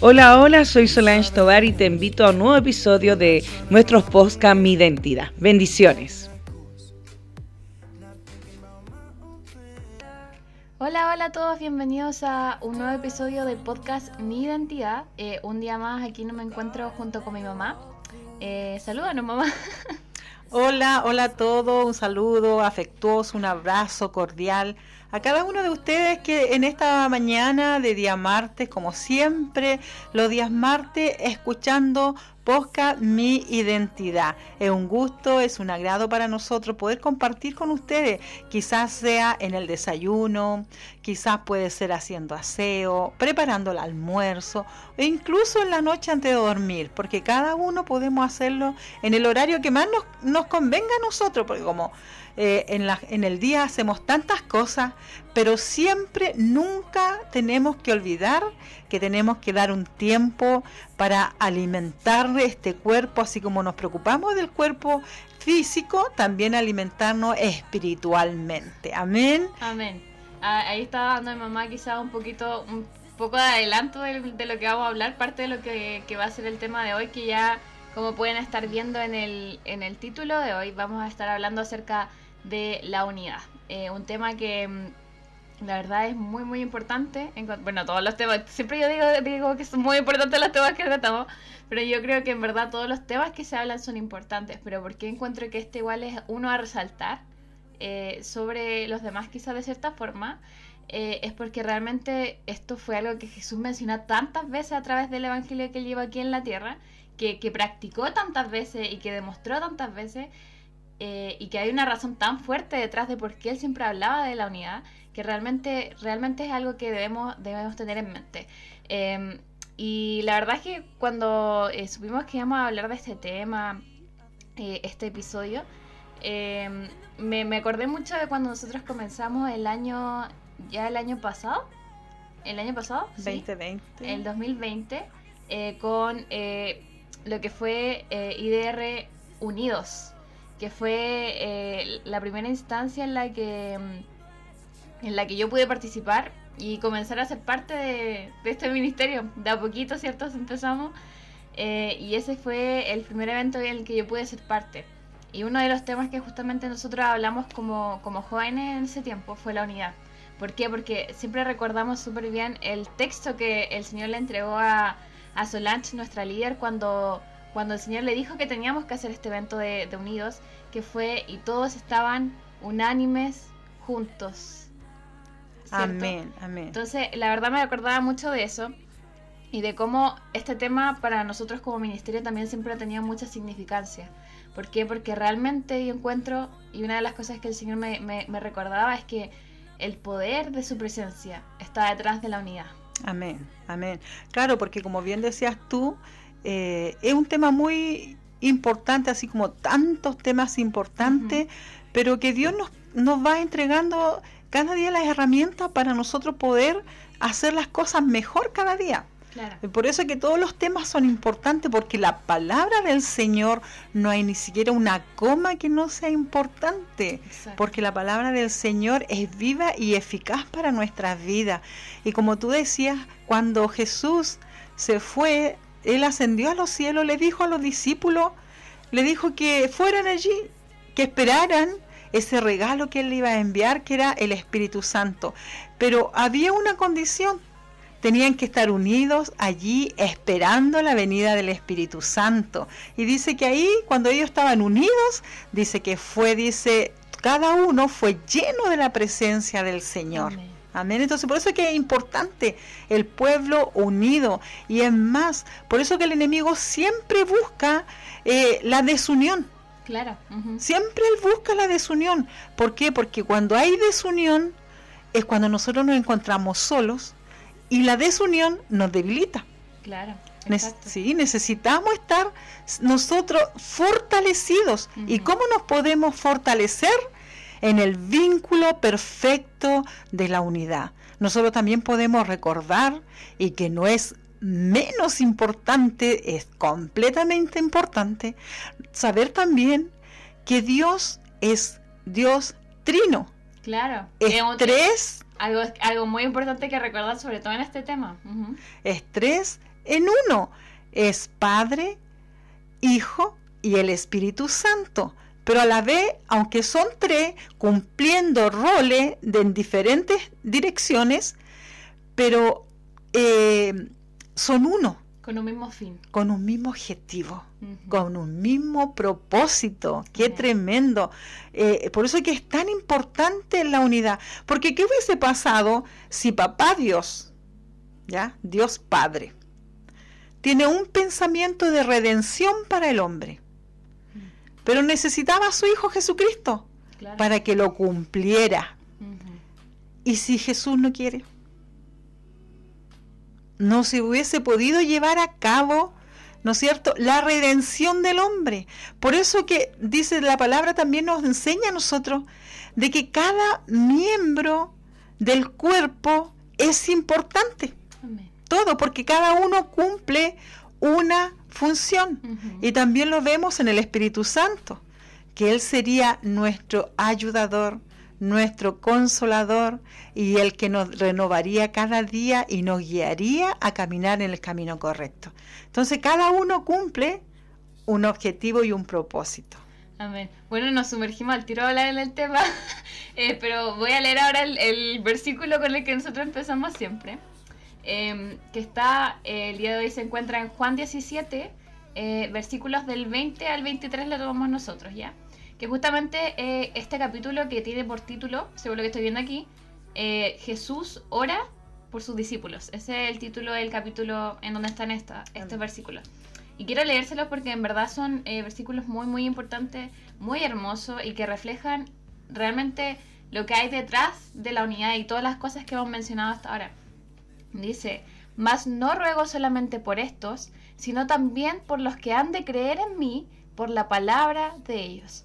Hola, hola, soy Solange Tobar y te invito a un nuevo episodio de nuestros podcast Mi Identidad. Bendiciones. Hola, hola a todos, bienvenidos a un nuevo episodio del podcast Mi Identidad. Eh, un día más aquí no me encuentro junto con mi mamá. Eh, mamá. Hola, hola a todos, un saludo afectuoso, un abrazo cordial a cada uno de ustedes que en esta mañana de día martes, como siempre, los días martes, escuchando Posca Mi Identidad. Es un gusto, es un agrado para nosotros poder compartir con ustedes. Quizás sea en el desayuno, quizás puede ser haciendo aseo, preparando el almuerzo o incluso en la noche antes de dormir, porque cada uno podemos hacerlo en el horario que más nos, nos convenga a nosotros, porque como eh, en, la, en el día hacemos tantas cosas, pero siempre, nunca tenemos que olvidar que tenemos que dar un tiempo para alimentar este cuerpo, así como nos preocupamos del cuerpo físico, también alimentarnos espiritualmente. Amén. Amén. Ah, ahí estaba dando mi mamá quizá un poquito, poco de adelanto de, lo que vamos a hablar, parte de lo que, va a ser el tema de hoy, que ya como pueden estar viendo en el, en el título de hoy, vamos a estar hablando acerca de la unidad. Eh, un tema que mm, la verdad es muy muy importante. En, bueno, todos los temas, siempre yo digo, digo que son muy importantes los temas que tratamos, pero yo creo que en verdad todos los temas que se hablan son importantes, pero porque encuentro que este igual es uno a resaltar eh, sobre los demás quizás de cierta forma. Eh, es porque realmente esto fue algo que Jesús mencionó tantas veces a través del Evangelio que él lleva aquí en la tierra, que, que practicó tantas veces y que demostró tantas veces, eh, y que hay una razón tan fuerte detrás de por qué él siempre hablaba de la unidad, que realmente, realmente es algo que debemos, debemos tener en mente. Em, y la verdad es que cuando eh, supimos que íbamos a hablar de este tema, este episodio, em, me, me, acordé mucho de cuando nosotros comenzamos el año, ya el año pasado, el año pasado, 2020, el 2020, con lo que fue IDR Unidos que fue eh, la primera instancia en la que mm, en la que yo pude participar y comenzar a ser parte de, este ministerio. De a poquito, ¿cierto? Empezamos. Eh, y ese fue el primer evento en el que yo pude ser parte. Y uno de los temas que justamente nosotros hablamos como, como jóvenes en ese tiempo fue la unidad. ¿Por qué? Porque siempre recordamos súper bien el texto que el Señor le entregó a, a Solange, nuestra líder, cuando cuando el Señor le dijo que teníamos que hacer este evento de, unidos, que fue y todos estaban unánimes juntos. Amén, amén. Entonces, la verdad me acordaba mucho de eso y de cómo este tema para nosotros como ministerio también siempre ha tenido mucha significancia. ¿Por qué? Porque realmente yo encuentro, y una de las cosas que el Señor me, me recordaba es que el poder de su presencia está detrás de la unidad. Amén, amén. Claro, porque como bien decías tú, eh, es un tema muy importante, así como tantos temas importantes, pero que Dios nos, nos va entregando cada día las herramientas para nosotros poder hacer las cosas mejor cada día. Por eso es que todos los temas son importantes, porque la palabra del Señor no hay ni siquiera una coma que no sea importante, porque la palabra del Señor es viva y eficaz para nuestras vidas. Y como tú decías, cuando Jesús se fue él ascendió a los cielos, le dijo a los discípulos, le dijo que fueran allí, que esperaran ese regalo que él le iba a enviar, que era el Espíritu Santo. Pero había una condición, tenían que estar unidos allí esperando la venida del Espíritu Santo. Y dice que ahí, cuando ellos estaban unidos, dice que fue, dice, cada uno fue lleno de la presencia del Señor. Amén. Entonces, por eso es que es importante el pueblo unido. Y es más, por eso que el enemigo siempre busca eh, la desunión. Claro. Siempre él busca la desunión. ¿Por qué? Porque cuando hay desunión es cuando nosotros nos encontramos solos y la desunión nos debilita. Claro. sí, necesitamos estar nosotros fortalecidos. ¿Y cómo nos podemos fortalecer? en el vínculo perfecto de la unidad. Nosotros también podemos recordar, y que no es menos importante, es completamente importante, saber también que Dios es Dios trino. Claro. Es tres Algo, algo muy importante que recordar, sobre todo en este tema. Es tres en uno. Es Padre, Hijo y el Espíritu Santo. Pero a la vez, aunque son tres, cumpliendo roles de, en diferentes direcciones, pero eh, son uno. Con un mismo fin. Con un mismo objetivo, con un mismo propósito. Qué tremendo. Eh, por eso es que es tan importante la unidad. Porque ¿qué hubiese pasado si papá Dios, ya, Dios Padre, tiene un pensamiento de redención para el hombre? Pero necesitaba a su Hijo Jesucristo para que lo cumpliera. ¿Y si Jesús no quiere? No se hubiese podido llevar a cabo, ¿no es cierto?, la redención del hombre. Por eso que dice la palabra también nos enseña a nosotros de que cada miembro del cuerpo es importante. Todo, porque cada uno cumple una función. Y también lo vemos en el Espíritu Santo, que Él sería nuestro ayudador, nuestro consolador y el que nos renovaría cada día y nos guiaría a caminar en el camino correcto. Entonces cada uno cumple un objetivo y un propósito. Amén. Bueno, nos sumergimos al tiro a hablar en el tema, eh, pero voy a leer ahora el, versículo con el que nosotros empezamos siempre, em, que está, eh, el día de hoy se encuentra en Juan 17, eh, versículos del 20 al 23 lo tomamos nosotros, ¿ya? Que justamente eh, este capítulo que tiene por título, según lo que estoy viendo aquí, eh, Jesús ora por sus discípulos. Ese es el título del capítulo en donde están esta, estos versículos. Y quiero leérselos porque en verdad son eh, versículos muy, muy importantes, muy hermosos y que reflejan realmente lo que hay detrás de la unidad y todas las cosas que hemos mencionado hasta ahora. Dice, mas no ruego solamente por estos, sino también por los que han de creer en mí por la palabra de ellos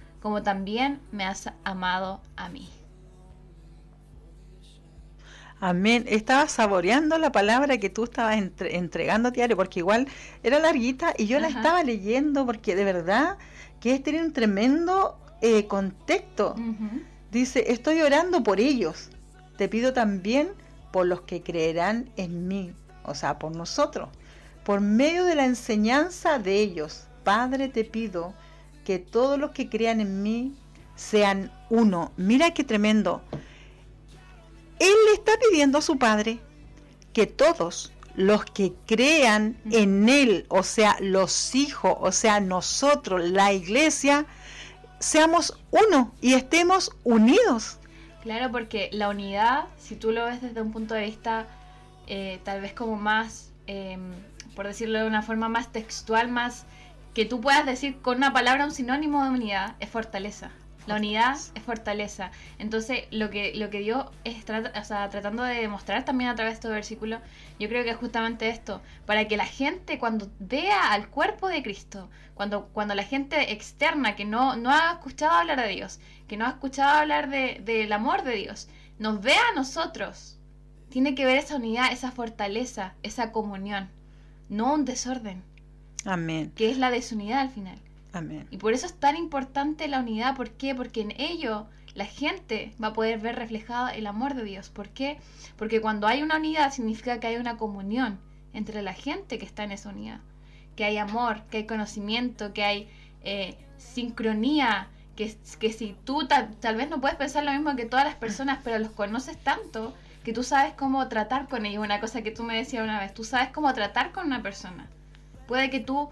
como también me has amado a mí. Amén. Estaba saboreando la palabra que tú estabas entregando, diario, porque igual era larguita y yo la estaba leyendo porque de verdad que es tener un tremendo eh, contexto. Dice, estoy orando por ellos. Te pido también por los que creerán en mí, o sea, por nosotros, por medio de la enseñanza de ellos. Padre, te pido que todos los que crean en mí sean uno. Mira qué tremendo. Él le está pidiendo a su Padre que todos los que crean en Él, o sea, los hijos, o sea, nosotros, la iglesia, seamos uno y estemos unidos. Claro, porque la unidad, si tú lo ves desde un punto de vista eh, tal vez como más, em, por decirlo de una forma más textual, más que tú puedas decir con una palabra un sinónimo de unidad es fortaleza. La unidad es fortaleza. Entonces, lo que, lo que Dios está tratando de demostrar también a través de estos versículos, yo creo que es justamente esto, para que la gente cuando vea al cuerpo de Cristo, cuando, cuando la gente externa que no, no ha escuchado hablar de Dios, que no ha escuchado hablar de, del amor de Dios, nos vea a nosotros, tiene que ver esa unidad, esa fortaleza, esa comunión, no un desorden. Amén. Que es la desunidad al final. Amén. Y por eso es tan importante la unidad. ¿Por qué? Porque en ello la gente va a poder ver reflejado el amor de Dios. ¿Por qué? Porque cuando hay una unidad significa que hay una comunión entre la gente que está en esa unidad. Que hay amor, que hay conocimiento, que hay eh, sincronía. Que, que si tú tal, tal vez no puedes pensar lo mismo que todas las personas, pero los conoces tanto que tú sabes cómo tratar con ellos. Una cosa que tú me decías una vez, tú sabes cómo tratar con una persona. Puede que tú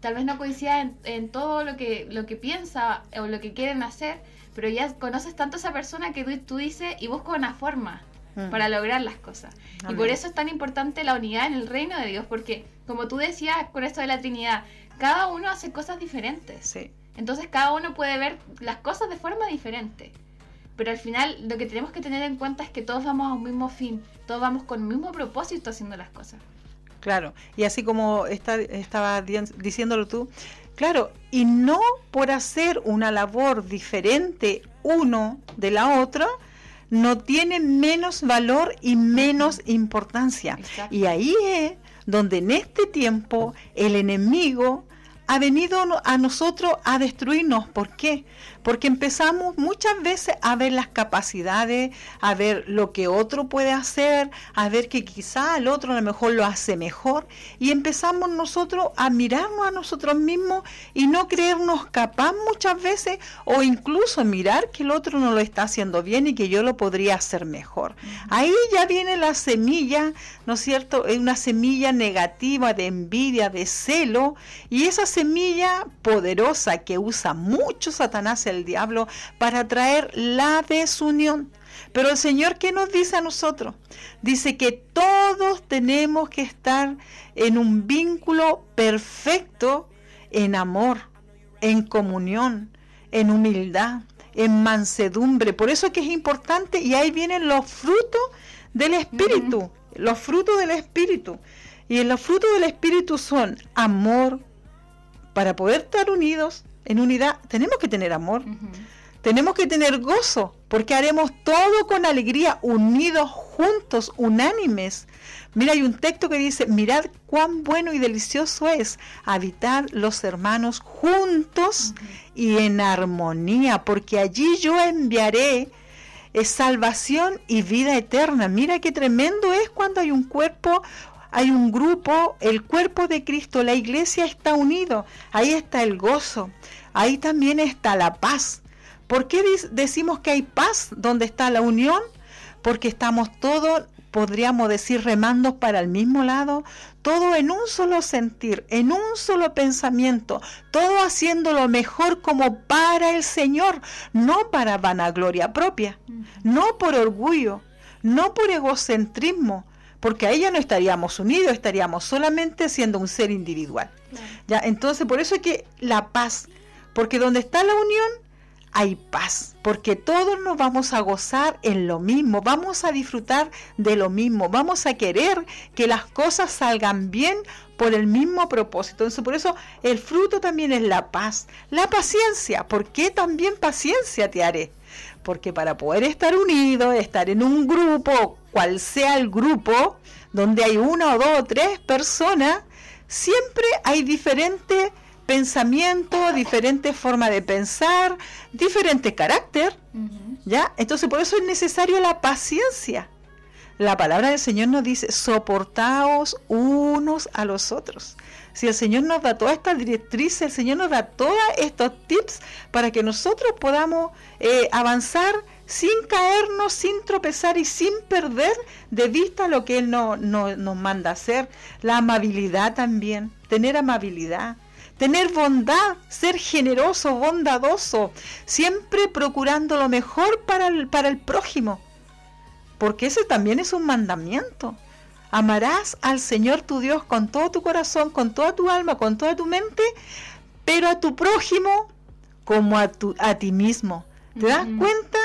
tal vez no coincidas en, todo lo que, lo que piensa o lo que quieren hacer, pero ya conoces tanto a esa persona que tú, dices y buscas una forma mm. para lograr las cosas. Y por eso es tan importante la unidad en el reino de Dios, porque como tú decías con esto de la Trinidad, cada uno hace cosas diferentes. Entonces cada uno puede ver las cosas de forma diferente. pero al final lo que tenemos que tener en cuenta es que todos vamos a un mismo fin, todos vamos con el mismo propósito haciendo las cosas. Claro, y así como está, estaba diciéndolo tú, claro, y no por hacer una labor diferente uno de la otra, no tiene menos valor y menos importancia. Y ahí es donde en este tiempo el enemigo ha venido a nosotros a destruirnos. ¿Por qué? Porque empezamos muchas veces a ver las capacidades, a ver lo que otro puede hacer, a ver que quizá el otro a lo mejor lo hace mejor y empezamos nosotros a mirarnos a nosotros mismos y no creernos capaz muchas veces o incluso mirar que el otro no lo está haciendo bien y que yo lo podría hacer mejor. Ahí ya viene la semilla, ¿no es cierto? Es una semilla negativa de envidia, de celo y esa semilla poderosa que usa mucho Satanás el diablo para traer la desunión. Pero el Señor, ¿qué nos dice a nosotros? Dice que todos tenemos que estar en un vínculo perfecto en amor, en comunión, en humildad, en mansedumbre. Por eso es que es importante y ahí vienen los frutos del Espíritu, los frutos del Espíritu. Y los frutos del Espíritu son amor, para poder estar unidos, en unidad, tenemos que tener amor. Tenemos que tener gozo, porque haremos todo con alegría, unidos, juntos, unánimes. Mira, hay un texto que dice, mirad cuán bueno y delicioso es habitar los hermanos juntos y en armonía, porque allí yo enviaré eh, salvación y vida eterna. Mira qué tremendo es cuando hay un cuerpo hay un grupo, el cuerpo de Cristo, la iglesia está unido, ahí está el gozo, ahí también está la paz. ¿Por qué decimos que hay paz donde está la unión? Porque estamos todos, podríamos decir, remando para el mismo lado, todo en un solo sentir, en un solo pensamiento, todo haciendo lo mejor como para el Señor, no para vanagloria propia, no por orgullo, no por egocentrismo, porque ahí ya no estaríamos unidos, estaríamos solamente siendo un ser individual. ¿Ya? Entonces, por eso es que la paz, porque donde está la unión, hay paz, porque todos nos vamos a gozar en lo mismo, vamos a disfrutar de lo mismo, vamos a querer que las cosas salgan bien por el mismo propósito. Entonces, por eso el fruto también es la paz, la paciencia. ¿Por qué también paciencia te haré? Porque para poder estar unidos, estar en un grupo, cual sea el grupo, donde hay una o dos o tres personas, siempre hay diferentes pensamientos, diferentes formas de pensar, diferente carácter, ¿ya? Entonces por eso es necesario la paciencia. La palabra del Señor nos dice, soportaos unos a los otros. Si el Señor nos da toda esta directriz, el Señor nos da todos estos tips para que nosotros podamos eh, avanzar sin caernos, sin tropezar y sin perder de vista lo que Él no, nos manda hacer. La amabilidad también, tener amabilidad, tener bondad, ser generoso, bondadoso, siempre procurando lo mejor para el, para el prójimo, porque ese también es un mandamiento. Amarás al Señor tu Dios con todo tu corazón, con toda tu alma, con toda tu mente, pero a tu prójimo como a, tu, a ti mismo. ¿Te das cuenta?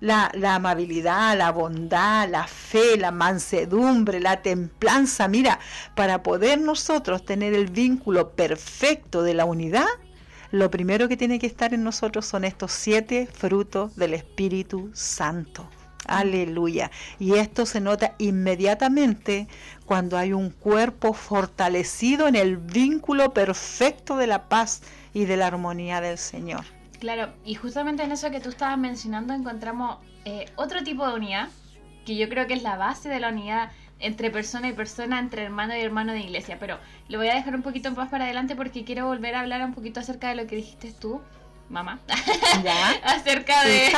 La, amabilidad, la bondad, la fe, la mansedumbre, la templanza. Mira, para poder nosotros tener el vínculo perfecto de la unidad, lo primero que tiene que estar en nosotros son estos siete frutos del Espíritu Santo. Aleluya. Y esto se nota inmediatamente cuando hay un cuerpo fortalecido en el vínculo perfecto de la paz y de la armonía del Señor. Claro, y justamente en eso que tú estabas mencionando encontramos eh, otro tipo de unidad, que yo creo que es la base de la unidad entre persona y persona, entre hermano y hermano de iglesia. Pero lo voy a dejar un poquito más para adelante porque quiero volver a hablar un poquito acerca de lo que dijiste tú mamá, acerca de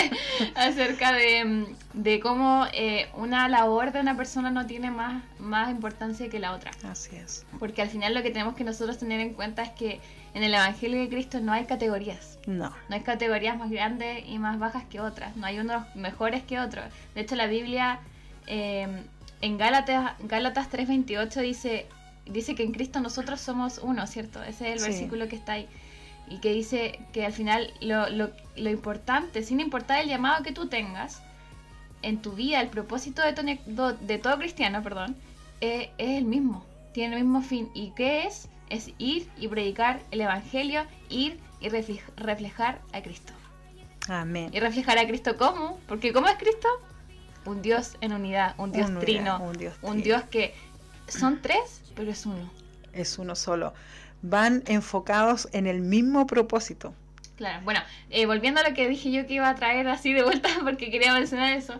acerca de, de cómo eh, una labor de una persona no tiene más, más importancia que la otra. Así es. Porque al final lo que tenemos que nosotros tener en cuenta es que en el Evangelio de Cristo no hay categorías. No. No hay categorías más grandes y más bajas que otras. No hay unos mejores que otros. De hecho, la Biblia eh, en Gálatas, Gálatas 3.28 dice, dice que en Cristo nosotros somos uno, ¿cierto? Ese es el versículo que está ahí. y que dice que al final lo, lo, lo importante, sin importar el llamado que tú tengas, en tu vida, el propósito de, de todo cristiano, perdón, es, es el mismo, tiene el mismo fin. ¿Y qué es? Es ir y predicar el Evangelio, ir y reflejar a Cristo. Amén. Y reflejar a Cristo cómo? Porque ¿cómo es Cristo? Un Dios en unidad, un Dios trino, un, Dios, un Dios que son tres, pero es uno. Es uno solo. Van enfocados en el mismo propósito. Claro, bueno, eh, volviendo a lo que dije yo que iba a traer así de vuelta, porque quería mencionar eso,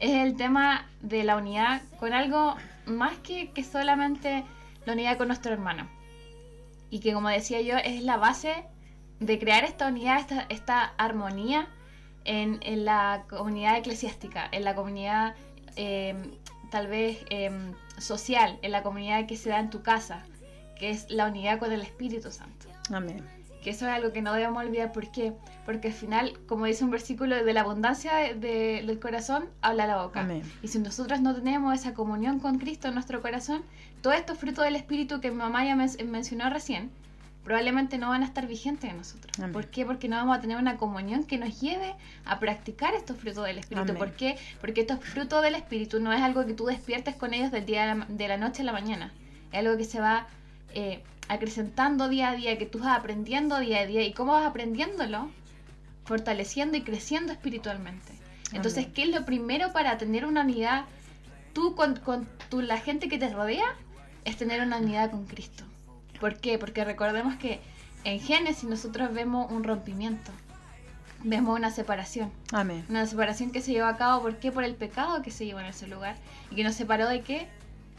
es el tema de la unidad con algo más que, que solamente la unidad con nuestro hermano. Y que como decía yo, es la base de crear esta unidad, esta, esta armonía en, en, la comunidad eclesiástica, en la comunidad em, tal vez em, social, en la comunidad que se da en tu casa, que es la unidad con el Espíritu Santo. Amén. Que eso es algo que no debemos olvidar. ¿Por qué? Porque al final, como dice un versículo, de la abundancia del corazón habla la boca. Amén. Y si nosotros no tenemos esa comunión con Cristo en nuestro corazón, todos estos frutos del Espíritu que mi mamá ya mencionó recién, probablemente no van a estar vigentes en nosotros. ¿Por qué? Porque no vamos a tener una comunión que nos lleve a practicar estos frutos del Espíritu. ¿Por qué? Porque estos frutos del Espíritu no es algo que tú despiertes con ellos del día de la, noche a la mañana. Es algo que se va eh, acrecentando día a día, que tú vas aprendiendo día a día. ¿Y cómo vas aprendiéndolo? Fortaleciendo y creciendo espiritualmente. Entonces, ¿qué es lo primero para tener una unidad? Tú con, con la gente que te rodea es tener una unidad con Cristo. ¿Por qué? Porque recordemos que en Génesis nosotros vemos un rompimiento, vemos una separación. Amén. Una separación que se llevó a cabo, ¿por qué? Por el pecado que se llevó en ese lugar. ¿Y que nos separó de qué?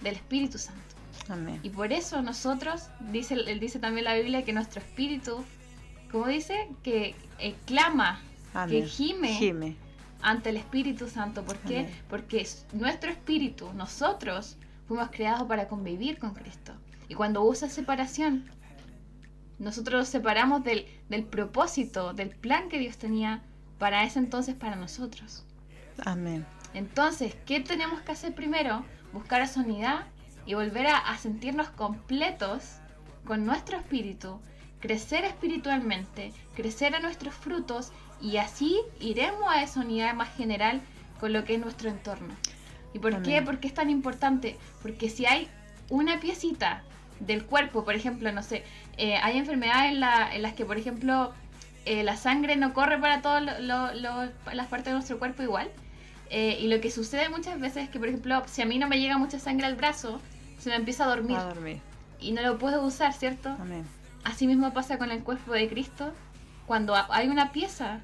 Del Espíritu Santo. Amén. Y por eso nosotros, dice, dice también la Biblia que nuestro espíritu, ¿cómo dice? Que eh, clama, que gime, ante el Espíritu Santo. ¿Por qué? Porque nuestro espíritu, nosotros, fuimos creados para convivir con Cristo. Y cuando usa separación, nosotros nos separamos del, del propósito, del plan que Dios tenía para ese entonces para nosotros. Amén. Entonces, ¿qué tenemos que hacer primero? Buscar esa unidad y volver a, a, sentirnos completos con nuestro espíritu, crecer espiritualmente, crecer a nuestros frutos y así iremos a esa unidad más general con lo que es nuestro entorno. ¿Y por qué? Porque es tan importante. Porque si hay una piecita del cuerpo, por ejemplo, no sé, eh, hay enfermedades en, las que, por ejemplo, eh, la sangre no corre para todas las partes de nuestro cuerpo igual. Eh, y lo que sucede muchas veces es que, por ejemplo, si a mí no me llega mucha sangre al brazo, se me empieza a dormir. Y no lo puedo usar, ¿cierto? Amén. Así mismo pasa con el cuerpo de Cristo. Cuando hay una pieza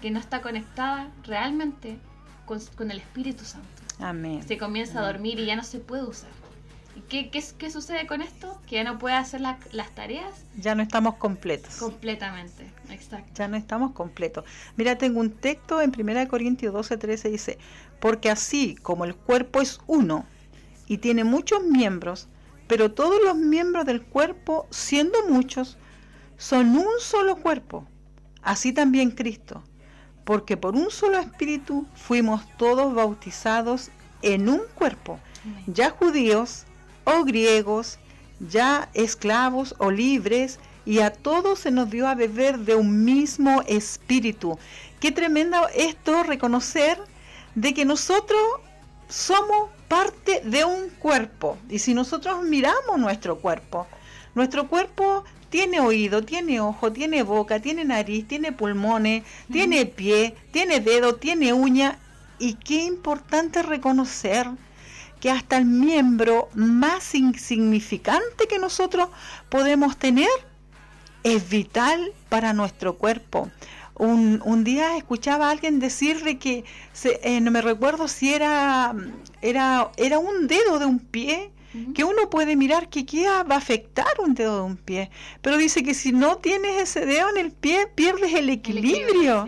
que no está conectada realmente con, el Espíritu Santo. Amén. Se comienza a dormir y ya no se puede usar. ¿Qué, qué, qué sucede con esto? Que ya no puede hacer las tareas. Ya no estamos completos. Completamente, exacto. Ya no estamos completos. Mira, tengo un texto en 1 Corintios 12, 13, dice, porque así como el cuerpo es uno y tiene muchos miembros, pero todos los miembros del cuerpo, siendo muchos, son un solo cuerpo. Así también Cristo, porque por un solo espíritu fuimos todos bautizados en un cuerpo, ya judíos, o griegos, ya esclavos o libres, y a todos se nos dio a beber de un mismo espíritu. Qué tremendo esto reconocer de que nosotros somos parte de un cuerpo. Y si nosotros miramos nuestro cuerpo, nuestro cuerpo tiene oído, tiene ojo, tiene boca, tiene nariz, tiene pulmones, tiene pie, tiene dedo, tiene uña. Y qué importante reconocer que hasta el miembro más insignificante que nosotros podemos tener es vital para nuestro cuerpo. Un, un día escuchaba a alguien decirle que, eh, no me recuerdo si era, era, era un dedo de un pie, que uno puede mirar que qué va a afectar un dedo de un pie, pero dice que si no tienes ese dedo en el pie, pierdes el equilibrio.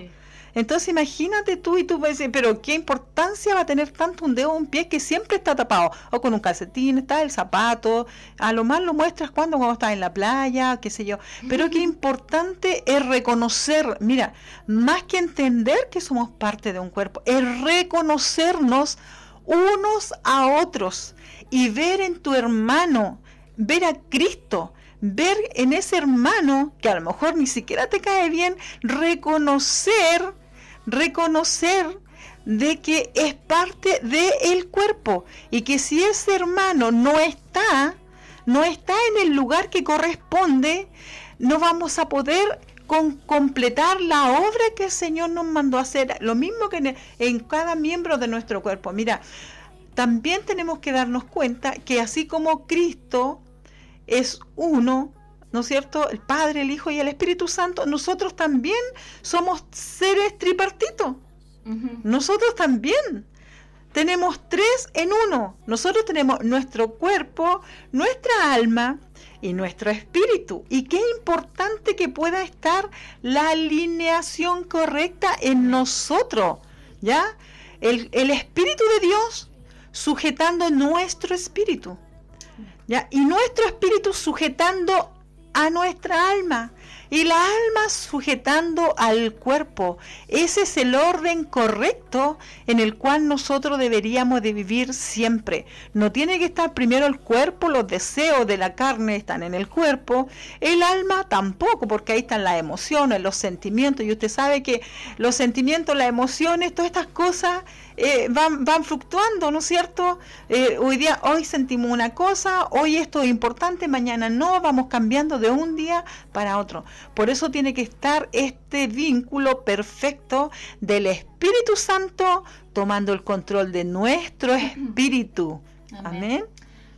Entonces imagínate tú y tú puedes decir, pero ¿qué importancia va a tener tanto un dedo o un pie que siempre está tapado? O con un calcetín, está el zapato, a lo más lo muestras cuando, cuando estás en la playa, qué sé yo. Pero qué importante es reconocer, mira, más que entender que somos parte de un cuerpo, es reconocernos unos a otros y ver en tu hermano, ver a Cristo, ver en ese hermano, que a lo mejor ni siquiera te cae bien, reconocer, reconocer de que es parte del cuerpo y que si ese hermano no está, no está en el lugar que corresponde, no vamos a poder con completar la obra que el Señor nos mandó a hacer, lo mismo que en, cada miembro de nuestro cuerpo. Mira, también tenemos que darnos cuenta que así como Cristo es uno, ¿no es cierto? El Padre, el Hijo y el Espíritu Santo, nosotros también somos seres tripartitos. Nosotros también tenemos tres en uno. Nosotros tenemos nuestro cuerpo, nuestra alma y nuestro espíritu. Y qué importante que pueda estar la alineación correcta en nosotros. ¿Ya? El, el espíritu de Dios sujetando nuestro espíritu. ¿Ya? Y nuestro espíritu sujetando a nuestra alma y la alma sujetando al cuerpo. Ese es el orden correcto en el cual nosotros deberíamos de vivir siempre. No tiene que estar primero el cuerpo, los deseos de la carne están en el cuerpo, el alma tampoco, porque ahí están las emociones, los sentimientos, y usted sabe que los sentimientos, las emociones, todas estas cosas eh, van, van fluctuando, ¿no es cierto? Eh, hoy día, hoy sentimos una cosa, hoy esto es importante, mañana no, vamos cambiando de un día para otro. Por eso tiene que estar este vínculo perfecto del Espíritu Santo tomando el control de nuestro espíritu. Amén.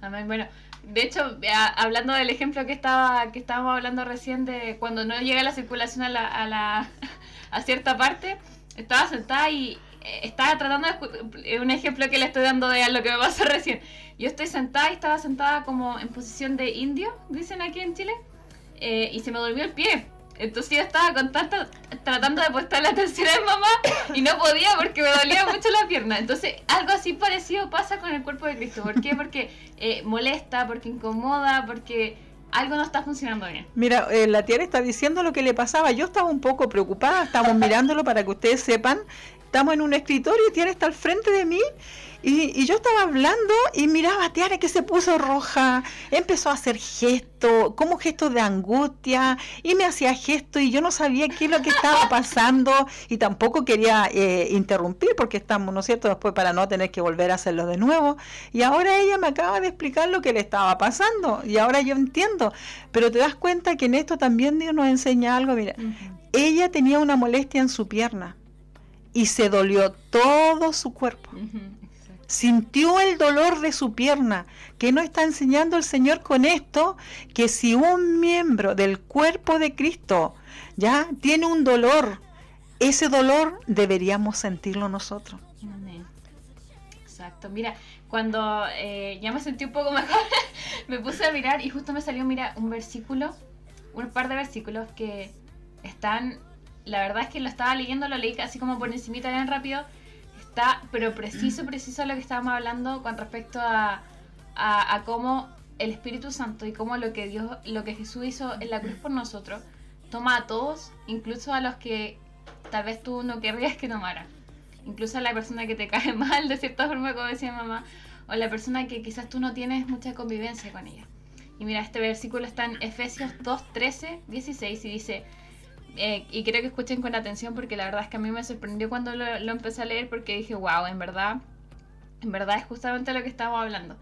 Amén. Bueno, de hecho, hablando del ejemplo que estaba que estábamos hablando recién de cuando no llega la circulación a la, a, la, a cierta parte, estaba sentada y estaba tratando de un ejemplo que le estoy dando de lo que me pasó recién. Yo estoy sentada y estaba sentada como en posición de indio, dicen aquí en Chile, eh, y se me durmió el pie. Entonces yo estaba con tanta, tratando de prestar la atención a mi mamá y no podía porque me dolía mucho la pierna. Entonces algo así parecido pasa con el cuerpo de Cristo. ¿Por qué? Porque eh, molesta, porque incomoda, porque algo no está funcionando bien. Mira, la tía está diciendo lo que le pasaba. Yo estaba un poco preocupada, estamos mirándolo para que ustedes sepan estamos en un escritorio y Tiara está al frente de mí. Y, yo estaba hablando y miraba a Tiara que se puso roja, empezó a hacer gestos, como gestos de angustia, y me hacía gestos y yo no sabía qué es lo que estaba pasando. Y tampoco quería eh, interrumpir porque estamos, ¿no es cierto?, después para no tener que volver a hacerlo de nuevo. Y ahora ella me acaba de explicar lo que le estaba pasando. Y ahora yo entiendo, pero te das cuenta que en esto también Dios nos enseña algo, mira, ella tenía una molestia en su pierna y se dolió todo su cuerpo. Sintió el dolor de su pierna. que nos está enseñando el Señor con esto? Que si un miembro del cuerpo de Cristo ya tiene un dolor, ese dolor deberíamos sentirlo nosotros. Exacto. Mira, cuando eh, ya me sentí un poco mejor, me puse a mirar y justo me salió, mira, un versículo, un par de versículos que están la verdad es que lo estaba leyendo, lo leí así como por encimita bien rápido. Está, pero preciso, preciso lo que estábamos hablando con respecto a, a, cómo el Espíritu Santo y cómo lo que Dios, lo que Jesús hizo en la cruz por nosotros, toma a todos, incluso a los que tal vez tú no querrías que tomara. Incluso a la persona que te cae mal, de cierta forma, como decía mamá, o la persona que quizás tú no tienes mucha convivencia con ella. Y mira, este versículo está en Efesios 2, 13, 16 y dice, eh, y creo que escuchen con atención porque la verdad es que a mí me sorprendió cuando lo, empecé a leer porque dije, wow, en verdad, en verdad es justamente lo que estamos hablando.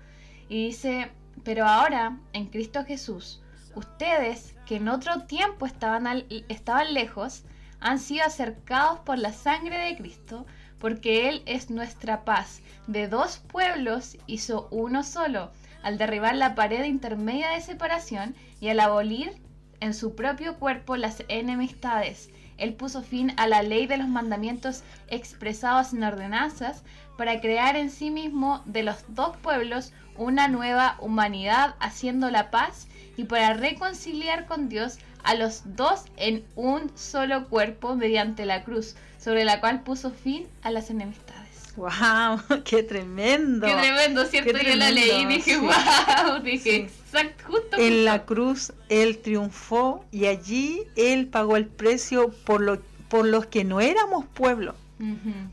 Y dice, pero ahora, en Cristo Jesús, ustedes que en otro tiempo estaban, estaban lejos, han sido acercados por la sangre de Cristo, porque Él es nuestra paz. De dos pueblos hizo uno solo, al derribar la pared intermedia de separación y al abolir en su propio cuerpo las enemistades. Él puso fin a la ley de los mandamientos expresados en ordenanzas para crear en sí mismo de los dos pueblos una nueva humanidad haciendo la paz y para reconciliar con Dios a los dos en un solo cuerpo mediante la cruz, sobre la cual puso fin a las enemistades. ¡Wow! ¡Qué tremendo! ¡Qué tremendo! ¿Cierto? Yo la leí y dije, ¡wow! Dije, exacto, justo. En la cruz Él triunfó y allí Él pagó el precio por, lo, por los que no éramos pueblo,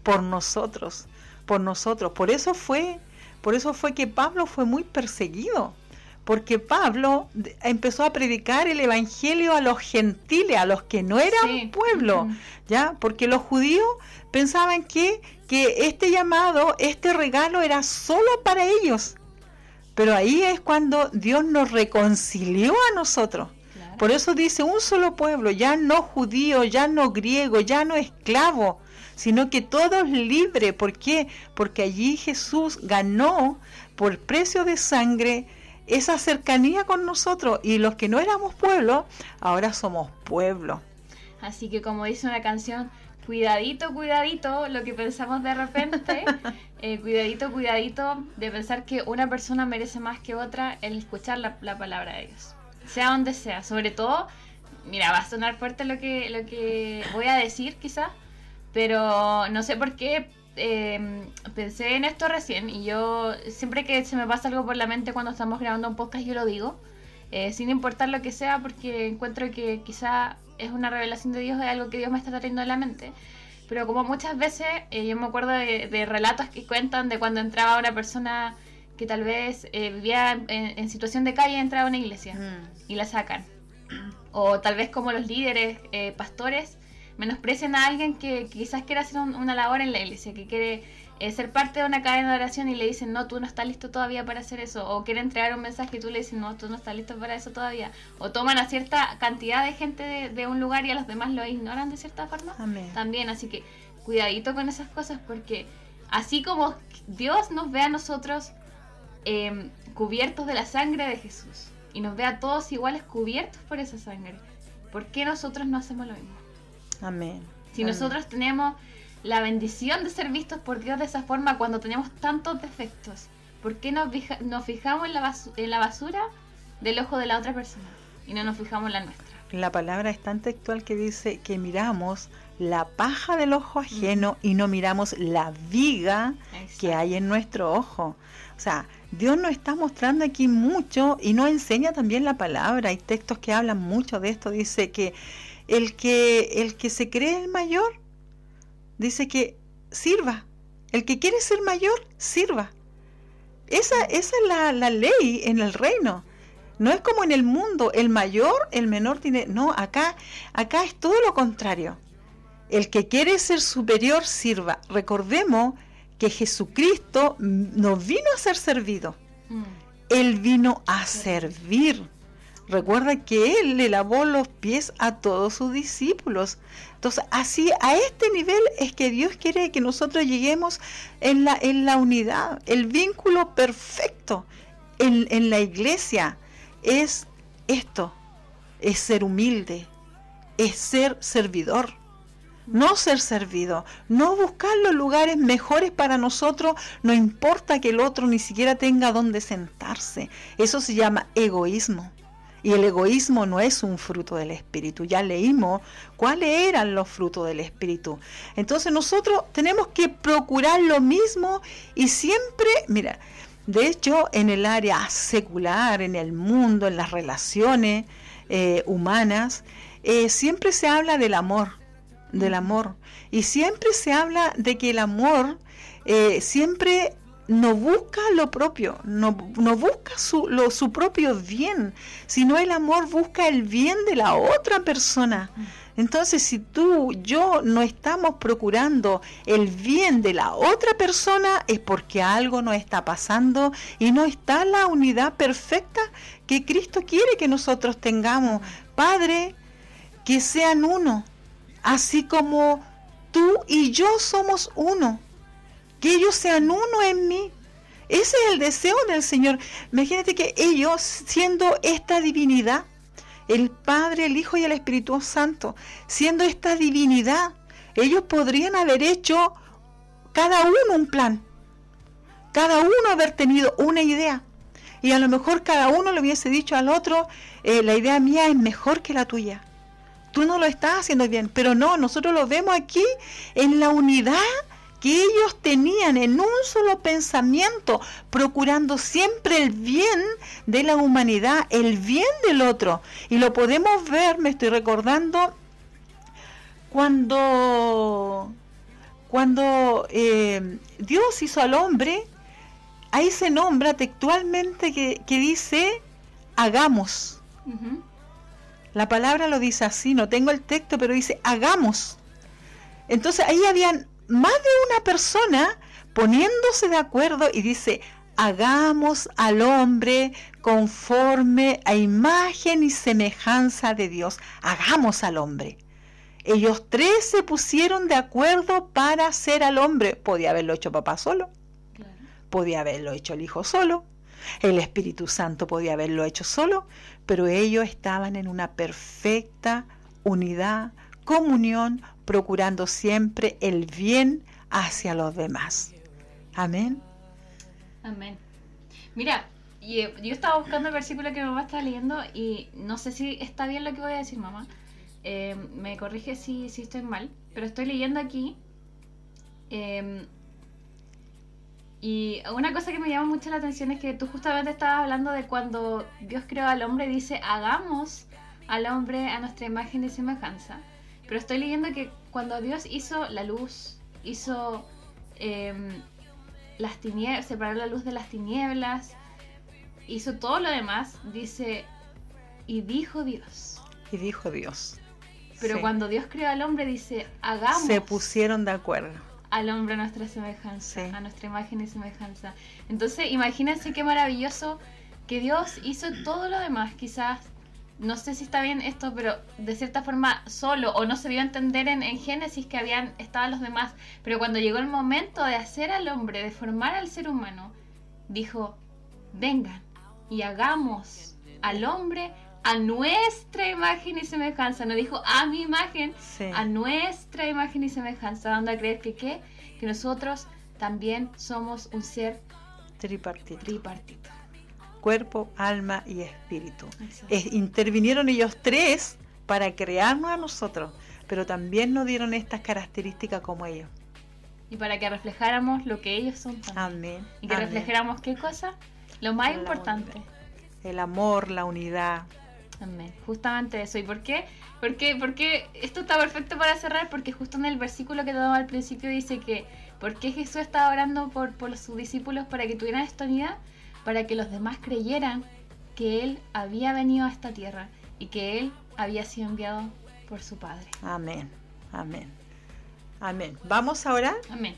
por nosotros, por nosotros. Por eso fue, por eso fue que Pablo fue muy perseguido porque Pablo empezó a predicar el evangelio a los gentiles, a los que no eran pueblo, ¿ya? Porque los judíos pensaban que, que este llamado, este regalo era solo para ellos. Pero ahí es cuando Dios nos reconcilió a nosotros. Por eso dice un solo pueblo, ya no judío, ya no griego, ya no esclavo, sino que todos libres. ¿Por qué? Porque allí Jesús ganó por precio de sangre esa cercanía con nosotros y los que no éramos pueblo, ahora somos pueblo. Así que como dice una canción, cuidadito, cuidadito, lo que pensamos de repente, eh, cuidadito, cuidadito de pensar que una persona merece más que otra el escuchar la, la, palabra de Dios, sea donde sea, sobre todo, mira, va a sonar fuerte lo que, lo que voy a decir quizás, pero no sé por qué eh, pensé en esto recién y yo siempre que se me pasa algo por la mente cuando estamos grabando un podcast yo lo digo, eh, sin importar lo que sea porque encuentro que quizá es una revelación de Dios, es algo que Dios me está trayendo a la mente. Pero como muchas veces eh, yo me acuerdo de, relatos que cuentan de cuando entraba una persona que tal vez eh, vivía en, situación de calle, entraba a una iglesia mm. y la sacan. O tal vez como los líderes, pastores, menosprecian a alguien que, quizás quiere hacer una labor en la iglesia, que quiere eh, ser parte de una cadena de oración y le dicen, no, tú no estás listo todavía para hacer eso, o quiere entregar un mensaje y tú le dices, no, tú no estás listo para eso todavía, o toman a cierta cantidad de gente de, un lugar y a los demás lo ignoran de cierta forma, también, así que cuidadito con esas cosas porque así como Dios nos ve a nosotros em, cubiertos de la sangre de Jesús y nos ve a todos iguales cubiertos por esa sangre, ¿por qué nosotros no hacemos lo mismo? Amén. Si nosotros tenemos la bendición de ser vistos por Dios de esa forma cuando tenemos tantos defectos, ¿por qué nos, nos fijamos en la, en la basura del ojo de la otra persona y no nos fijamos en la nuestra? La palabra es tan textual que dice que miramos la paja del ojo ajeno y no miramos la viga que hay en nuestro ojo. O sea, Dios nos está mostrando aquí mucho y nos enseña también la palabra. Hay textos que hablan mucho de esto. Dice que el que, el que se cree el mayor, dice que sirva. El que quiere ser mayor, sirva. Esa, esa es la, la, ley en el reino. No es como en el mundo, el mayor, el menor tiene... No, acá, acá es todo lo contrario. El que quiere ser superior, sirva. Recordemos que Jesucristo no vino a ser servido. Mm. Él vino a servir. Recuerda que Él le lavó los pies a todos sus discípulos. Entonces, así, a este nivel es que Dios quiere que nosotros lleguemos en la, en la unidad. El vínculo perfecto en, en la iglesia es esto, es ser humilde, es ser servidor no ser servido, no buscar los lugares mejores para nosotros, no importa que el otro ni siquiera tenga donde sentarse. Eso se llama egoísmo. Y el egoísmo no es un fruto del Espíritu. Ya leímos cuáles eran los frutos del Espíritu. Entonces nosotros tenemos que procurar lo mismo y siempre, mira, de hecho en el área secular, en el mundo, en las relaciones eh, humanas, eh, siempre se habla del amor, del amor. Y siempre se habla de que el amor eh, siempre no busca lo propio, no, no busca su, lo, su propio bien, sino el amor busca el bien de la otra persona. Entonces, si tú, yo no estamos procurando el bien de la otra persona, es porque algo no está pasando y no está la unidad perfecta que Cristo quiere que nosotros tengamos. Padre, que sean uno, así como tú y yo somos uno que ellos sean uno en mí. Ese es el deseo del Señor. Imagínate que ellos, siendo esta divinidad, el Padre, el Hijo y el Espíritu Santo, siendo esta divinidad, ellos podrían haber hecho cada uno un plan, cada uno haber tenido una idea. Y a lo mejor cada uno le hubiese dicho al otro, eh, la idea mía es mejor que la tuya. Tú no lo estás haciendo bien, pero no, nosotros lo vemos aquí en la unidad que ellos tenían en un solo pensamiento, procurando siempre el bien de la humanidad, el bien del otro. Y lo podemos ver, me estoy recordando, cuando, cuando eh, Dios hizo al hombre, ahí se nombra textualmente que, que dice hagamos. La palabra lo dice así, no tengo el texto, pero dice hagamos. Entonces ahí habían más de una persona poniéndose de acuerdo y dice, hagamos al hombre conforme a imagen y semejanza de Dios. Hagamos al hombre. Ellos tres se pusieron de acuerdo para hacer al hombre. Podía haberlo hecho papá solo. Podía haberlo hecho el hijo solo. El Espíritu Santo podía haberlo hecho solo. Pero ellos estaban en una perfecta unidad, comunión, procurando siempre el bien hacia los demás. Amén. Amén. Mira, eh, yo estaba buscando el versículo que mamá está leyendo y no sé si está bien lo que voy a decir, mamá. Eh, me corrige si, estoy mal, pero estoy leyendo aquí. Em, y una cosa que me llama mucho la atención es que tú justamente estabas hablando de cuando Dios creó al hombre dice, hagamos al hombre a nuestra imagen y semejanza. Pero estoy leyendo que cuando Dios hizo la luz, hizo em, las tinieblas, separar la luz de las tinieblas, hizo todo lo demás, dice, y dijo Dios. Y dijo Dios. Pero cuando Dios creó al hombre, dice, hagamos. Se pusieron de acuerdo. Al hombre a nuestra semejanza, a nuestra imagen y semejanza. Entonces, imagínense qué maravilloso que Dios hizo todo lo demás, quizás no sé si está bien esto, pero de cierta forma solo, o no se vio entender en, en, Génesis que habían estaban los demás, pero cuando llegó el momento de hacer al hombre, de formar al ser humano, dijo, vengan y hagamos al hombre a nuestra imagen y semejanza, no dijo a mi imagen, a nuestra imagen y semejanza, dando a creer que qué, que nosotros también somos un ser tripartito. tripartito cuerpo, alma y espíritu. intervinieron ellos tres para crearnos a nosotros, pero también nos dieron estas características como ellos. Y para que reflejáramos lo que ellos son también. Amén. Y que reflejáramos qué cosa? Lo más importante. El amor, la unidad. Amén. Justamente eso. ¿Y por qué? Porque, porque esto está perfecto para cerrar, porque justo en el versículo que te daba al principio dice que, ¿por qué Jesús estaba orando por, por sus discípulos para que tuvieran esta unidad? Para que los demás creyeran que Él había venido a esta tierra y que Él había sido enviado por su Padre. Amén, amén, amén. ¿Vamos a orar? Amén.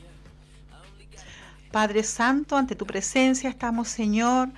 Padre Santo, ante tu presencia estamos, Señor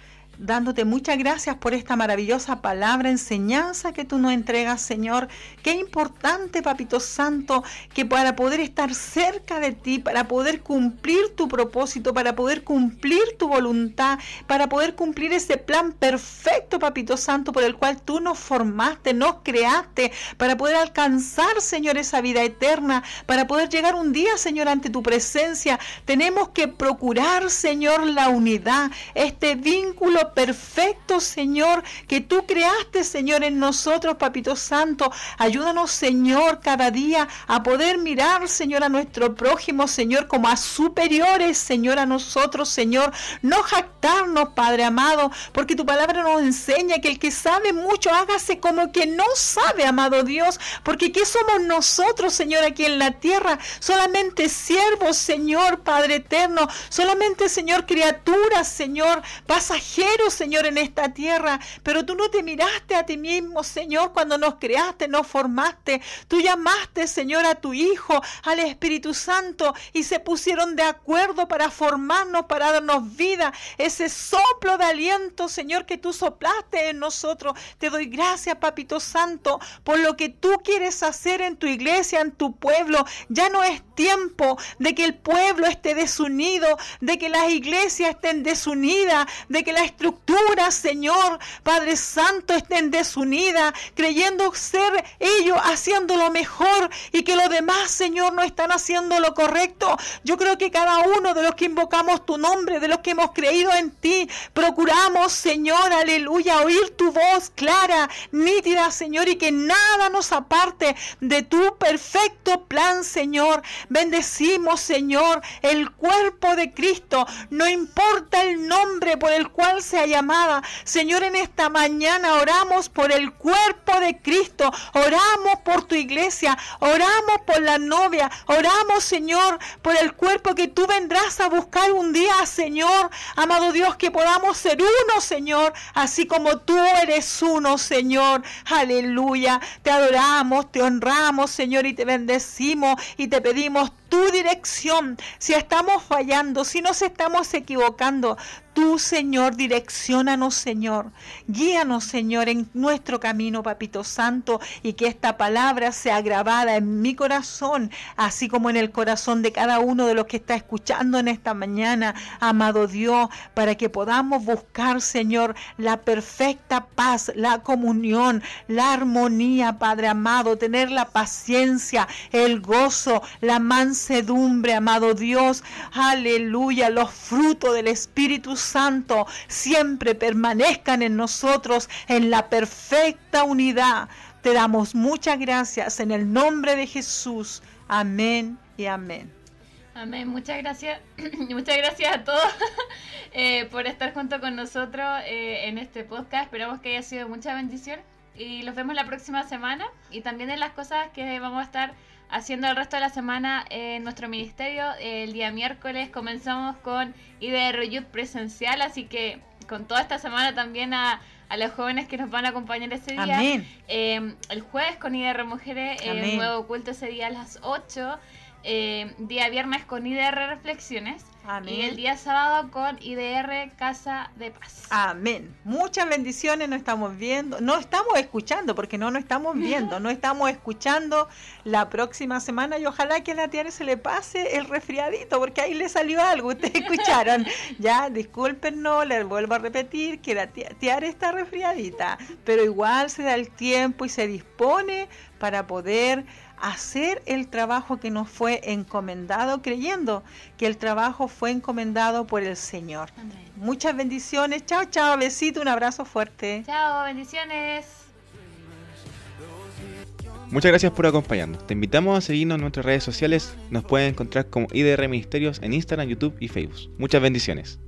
dándote muchas gracias por esta maravillosa palabra, enseñanza que tú nos entregas, Señor. Qué importante, Papito Santo, que para poder estar cerca de ti, para poder cumplir tu propósito, para poder cumplir tu voluntad, para poder cumplir ese plan perfecto, Papito Santo, por el cual tú nos formaste, nos creaste, para poder alcanzar, Señor, esa vida eterna, para poder llegar un día, Señor, ante tu presencia, tenemos que procurar, Señor, la unidad, este vínculo perfecto, Señor, que tú creaste, Señor, en nosotros, Papito Santo. Ayúdanos, Señor, cada día a poder mirar, Señor, a nuestro prójimo, Señor, como a superiores, Señor, a nosotros, Señor. No jactarnos, Padre amado, porque tu palabra nos enseña que el que sabe mucho, hágase como que no sabe, amado Dios, porque ¿qué somos nosotros, Señor, aquí en la tierra? Solamente siervos, Señor, Padre eterno, solamente, Señor, criaturas, Señor, pasajeros Señor, en esta tierra, pero tú no te miraste a ti mismo, Señor, cuando nos creaste, nos formaste. Tú llamaste, Señor, a tu Hijo, al Espíritu Santo, y se pusieron de acuerdo para formarnos, para darnos vida. Ese soplo de aliento, Señor, que tú soplaste en nosotros. Te doy gracias, Papito Santo, por lo que tú quieres hacer en tu iglesia, en tu pueblo. Ya no es tiempo de que el pueblo esté desunido, de que las iglesias estén desunidas, de que la estructura, Señor, Padre Santo, estén desunidas, creyendo ser ellos haciendo lo mejor y que los demás, Señor, no están haciendo lo correcto. Yo creo que cada uno de los que invocamos tu nombre, de los que hemos creído en ti, procuramos, Señor, aleluya, oír tu voz clara, nítida, Señor, y que nada nos aparte de tu perfecto plan, Señor. Bendecimos, Señor, el cuerpo de Cristo. No importa el nombre por el cual sea llamada. Señor, en esta mañana oramos por el cuerpo de Cristo, oramos por tu iglesia, oramos por la novia, oramos, Señor, por el cuerpo que tú vendrás a buscar un día, Señor. Amado Dios, que podamos ser uno, Señor, así como tú eres uno, Señor. Aleluya. Te adoramos, te honramos, Señor, y te bendecimos y te pedimos tu dirección. Si estamos fallando, si nos estamos equivocando, Tú, Señor, direccionanos, Señor. Guíanos, Señor, en nuestro camino, Papito Santo, y que esta palabra sea grabada en mi corazón, así como en el corazón de cada uno de los que está escuchando en esta mañana, amado Dios, para que podamos buscar, Señor, la perfecta paz, la comunión, la armonía, Padre amado, tener la paciencia, el gozo, la mansedumbre, amado Dios. Aleluya, los frutos del Espíritu Santo siempre permanezcan en nosotros en la perfecta unidad. Te damos muchas gracias en el nombre de Jesús. Amén y amén. Amén. Muchas gracias. Muchas gracias a todos eh, por estar junto con nosotros eh, en este podcast. Esperamos que haya sido mucha bendición y los vemos la próxima semana y también en las cosas que vamos a estar haciendo el resto de la semana en nuestro ministerio. El día miércoles comenzamos con IDR Youth presencial, así que con toda esta semana también a, a los jóvenes que nos van a acompañar ese día. Eh, el jueves con IDR Mujeres, eh, nuevo culto ese día a las 8. Eh, día viernes con IDR Reflexiones. Y el día sábado con IDR Casa de Paz. Amén. Muchas bendiciones, no estamos viendo, no estamos escuchando, porque no nos estamos viendo, no estamos escuchando la próxima semana y ojalá que a la Tiare se le pase el resfriadito, porque ahí le salió algo, ustedes escucharon. ya, discúlpenos, les vuelvo a repetir que la Tiare está resfriadita, pero igual se da el tiempo y se dispone para poder hacer el trabajo que nos fue encomendado, creyendo que el trabajo fue encomendado por el Señor. Muchas bendiciones. Chao, chao. Besito, un abrazo fuerte. Chao, bendiciones. Muchas gracias por acompañarnos. Te invitamos a seguirnos en nuestras redes sociales. Nos pueden encontrar como IDR Ministerios en Instagram, YouTube y Facebook. Muchas bendiciones.